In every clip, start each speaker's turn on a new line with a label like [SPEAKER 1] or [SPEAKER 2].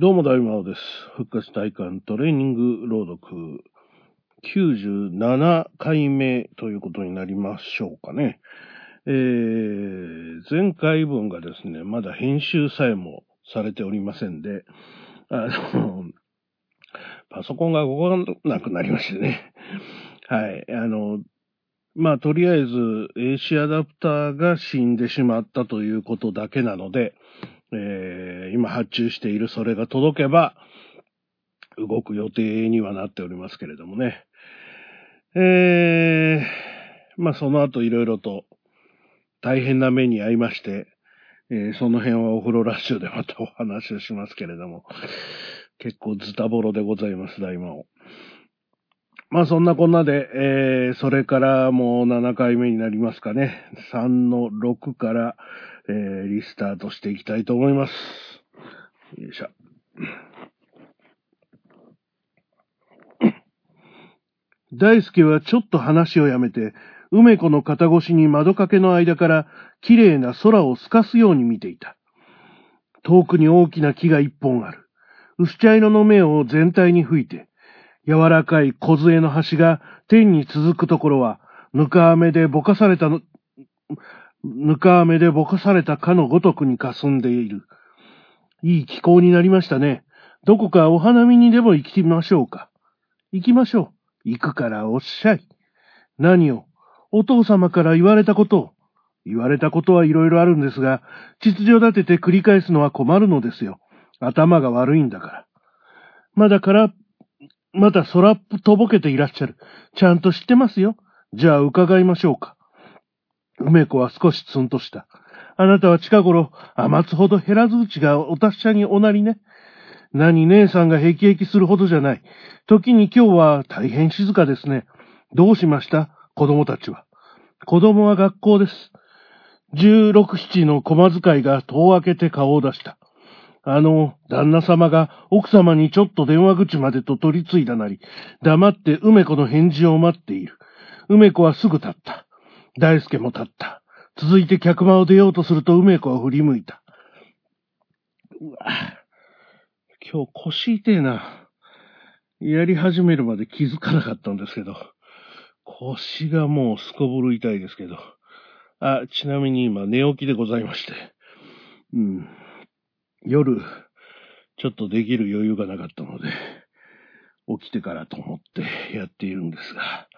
[SPEAKER 1] どうも大魔王です。復活体感トレーニング朗読97回目ということになりましょうかね。えー、前回分がですね、まだ編集さえもされておりませんで、あの、パソコンが動かなくなりましてね。はい。あの、まあ、とりあえず AC アダプターが死んでしまったということだけなので、えー、今発注しているそれが届けば、動く予定にはなっておりますけれどもね。えー、まあその後いろいろと大変な目に遭いまして、えー、その辺はお風呂ラッシュでまたお話をしますけれども、結構ズタボロでございます、大魔王。まあそんなこんなで、えー、それからもう7回目になりますかね。3の6から、えー、リスタートしていきたいと思います。よいしょ。大輔はちょっと話をやめて、梅子の肩越しに窓掛けの間から綺麗な空を透かすように見ていた。遠くに大きな木が一本ある。薄茶色の目を全体に吹いて、柔らかい小杖の端が天に続くところは、ぬか雨でぼかされたの、ぬか雨でぼかされたかのごとくに霞んでいる。いい気候になりましたね。どこかお花見にでも行きましょうか。行きましょう。行くからおっしゃい。何をお父様から言われたことを。言われたことはいろいろあるんですが、秩序立てて繰り返すのは困るのですよ。頭が悪いんだから。まだから、まだ空っぽとぼけていらっしゃる。ちゃんと知ってますよ。じゃあ伺いましょうか。梅子は少しツンとした。あなたは近頃、余つほど減らずうちがお達者におなりね。何姉さんがヘキヘキするほどじゃない。時に今日は大変静かですね。どうしました？子供たちは。子供は学校です。十六七の駒使いが戸を開けて顔を出した。あの、旦那様が奥様にちょっと電話口までと取り継いだなり、黙って梅子の返事を待っている。梅子はすぐ立った。大輔も立った。続いて客間を出ようとすると梅子は振り向いた。うわ今日腰痛えな。やり始めるまで気づかなかったんですけど、腰がもうすこぶる痛いですけど。あ、ちなみに今寝起きでございまして。うん。夜、ちょっとできる余裕がなかったので、起きてからと思ってやっているんですが、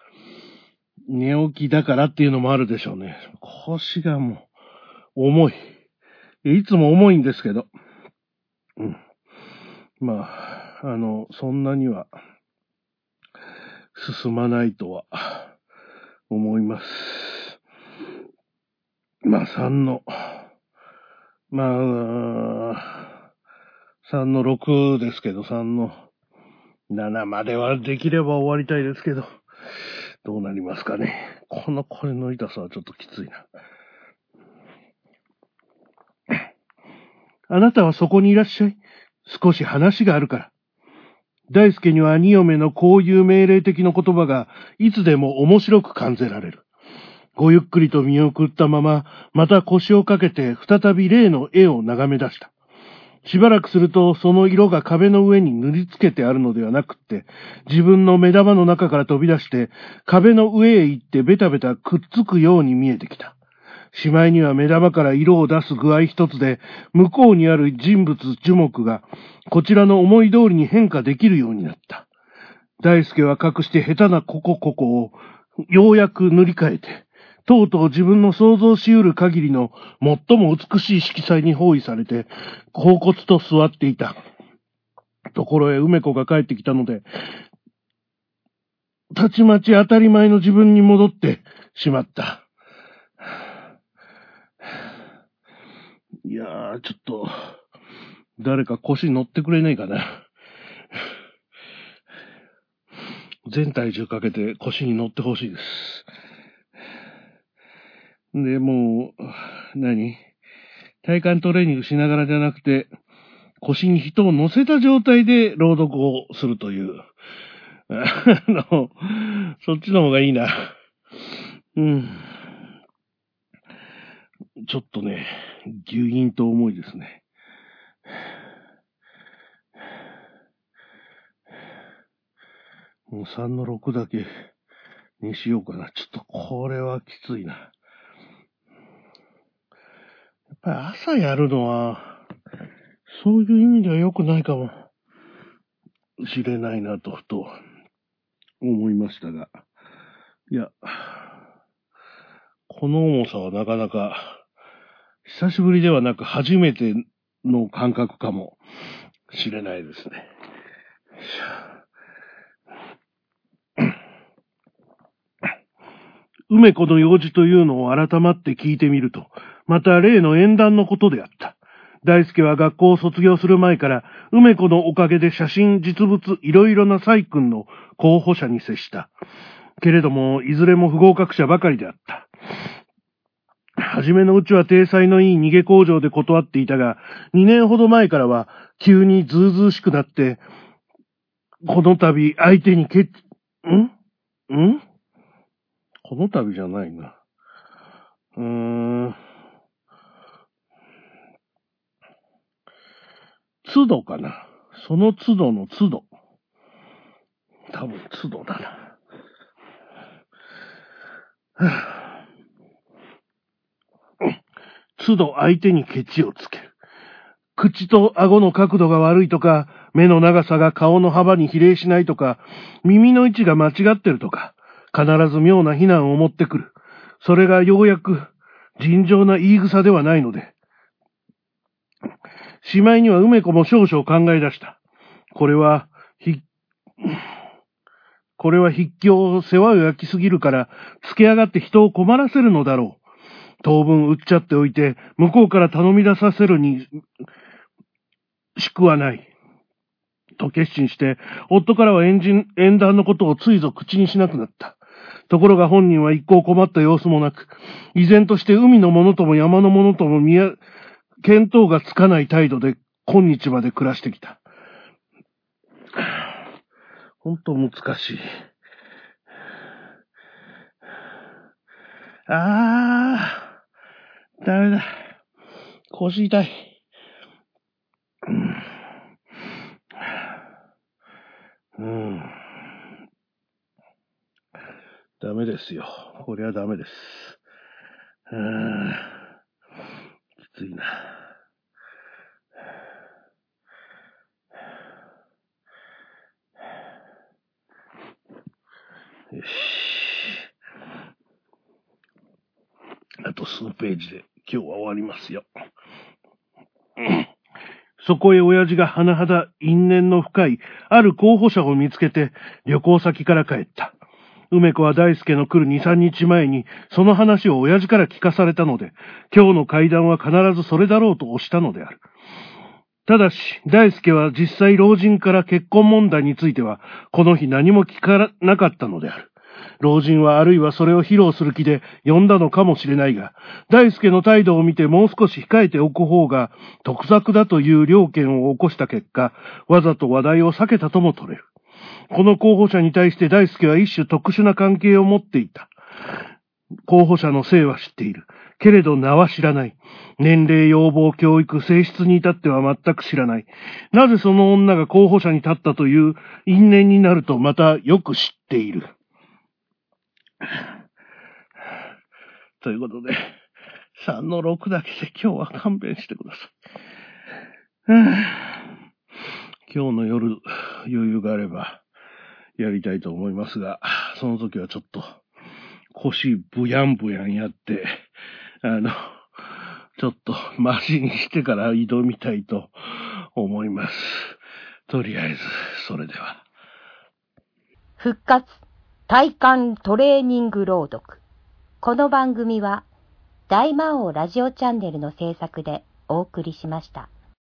[SPEAKER 1] 寝起きだからっていうのもあるでしょうね。腰がもう、重い。いつも重いんですけど。うん。まあ、あの、そんなには、進まないとは、思います。まあ、3の、まあ、3の6ですけど、3の7まではできれば終わりたいですけど、どうなりますかね。このこれの痛さはちょっときついな。あなたはそこにいらっしゃい。少し話があるから。大輔には兄嫁のこういう命令的な言葉がいつでも面白く感じられる。ごゆっくりと見送ったまま、また腰をかけて再び例の絵を眺め出した。しばらくすると、その色が壁の上に塗りつけてあるのではなくって、自分の目玉の中から飛び出して、壁の上へ行ってベタベタくっつくように見えてきた。しまいには目玉から色を出す具合一つで、向こうにある人物樹木が、こちらの思い通りに変化できるようになった。大輔は隠して下手なココココを、ようやく塗り替えて、とうとう自分の想像し得る限りの最も美しい色彩に包囲されて、恍惚と座っていた。ところへ梅子が帰ってきたので、たちまち当たり前の自分に戻ってしまった。いやー、ちょっと、誰か腰乗ってくれねえかな。全体重かけて腰に乗ってほしいです。で、もう、何？体幹トレーニングしながらじゃなくて、腰に人を乗せた状態で朗読をするという。あの、そっちの方がいいな。うん。ちょっとね、牛銀と重いですね。もう3の6だけにしようかな。ちょっとこれはきついな。ぱり朝やるのは、そういう意味では良くないかもしれないなと、ふと思いましたが。いや、この重さはなかなか、久しぶりではなく初めての感覚かもしれないですね。梅子の用事というのを改まって聞いてみると、また例の縁談のことであった。大輔は学校を卒業する前から、梅子のおかげで写真、実物、いろいろな細君の候補者に接した。けれども、いずれも不合格者ばかりであった。はじめのうちは体裁のいい逃げ工場で断っていたが、2年ほど前からは急にずうずうしくなって、この度相手にけ、ん？ん？この度じゃないな。うーん。都度かな。その都度の都度。多分都度だな。都度相手にケチをつける。口と顎の角度が悪いとか、目の長さが顔の幅に比例しないとか、耳の位置が間違ってるとか、必ず妙な非難を持ってくる。それがようやく尋常な言い草ではないので。しまいには梅子も少々考え出した。これは、ひ、これは筆記を世話を焼きすぎるから、つけ上がって人を困らせるのだろう。当分売っちゃっておいて、向こうから頼み出させるに、しくはない。と決心して、夫からはエンジン、縁談のことをついぞ口にしなくなった。ところが本人は一向困った様子もなく、依然として海のものとも山のものとも見や、見当がつかない態度で今日まで暮らしてきた。ほんと難しい。あー、ダメだ。腰痛い。うん。ダメですよ。これはダメです。うん。ついな。よし。あと数ページで今日は終わりますよ。そこへ親父が甚だ因縁の深いある候補者を見つけて旅行先から帰った。梅子は大輔の来る2、3日前にその話を親父から聞かされたので、今日の会談は必ずそれだろうと押したのである。ただし、大輔は実際老人から結婚問題については、この日何も聞かなかったのである。老人はあるいはそれを披露する気で呼んだのかもしれないが、大輔の態度を見てもう少し控えておく方が得策だという両見を起こした結果、わざと話題を避けたとも取れる。この候補者に対して大輔は一種特殊な関係を持っていた。候補者の姓は知っている。けれど名は知らない。年齢、要望、教育、性質に至っては全く知らない。なぜその女が候補者に立ったという因縁になるとまたよく知っている。ということで、3の6だけで今日は勘弁してください。今日の夜余裕があればやりたいと思いますが、その時はちょっと腰ブヤンブヤンやって、あの、ちょっとマシにしてから挑みたいと思います。とりあえず、それでは。
[SPEAKER 2] 復活体感トレーニング朗読。この番組は大魔王ラジオチャンネルの制作でお送りしました。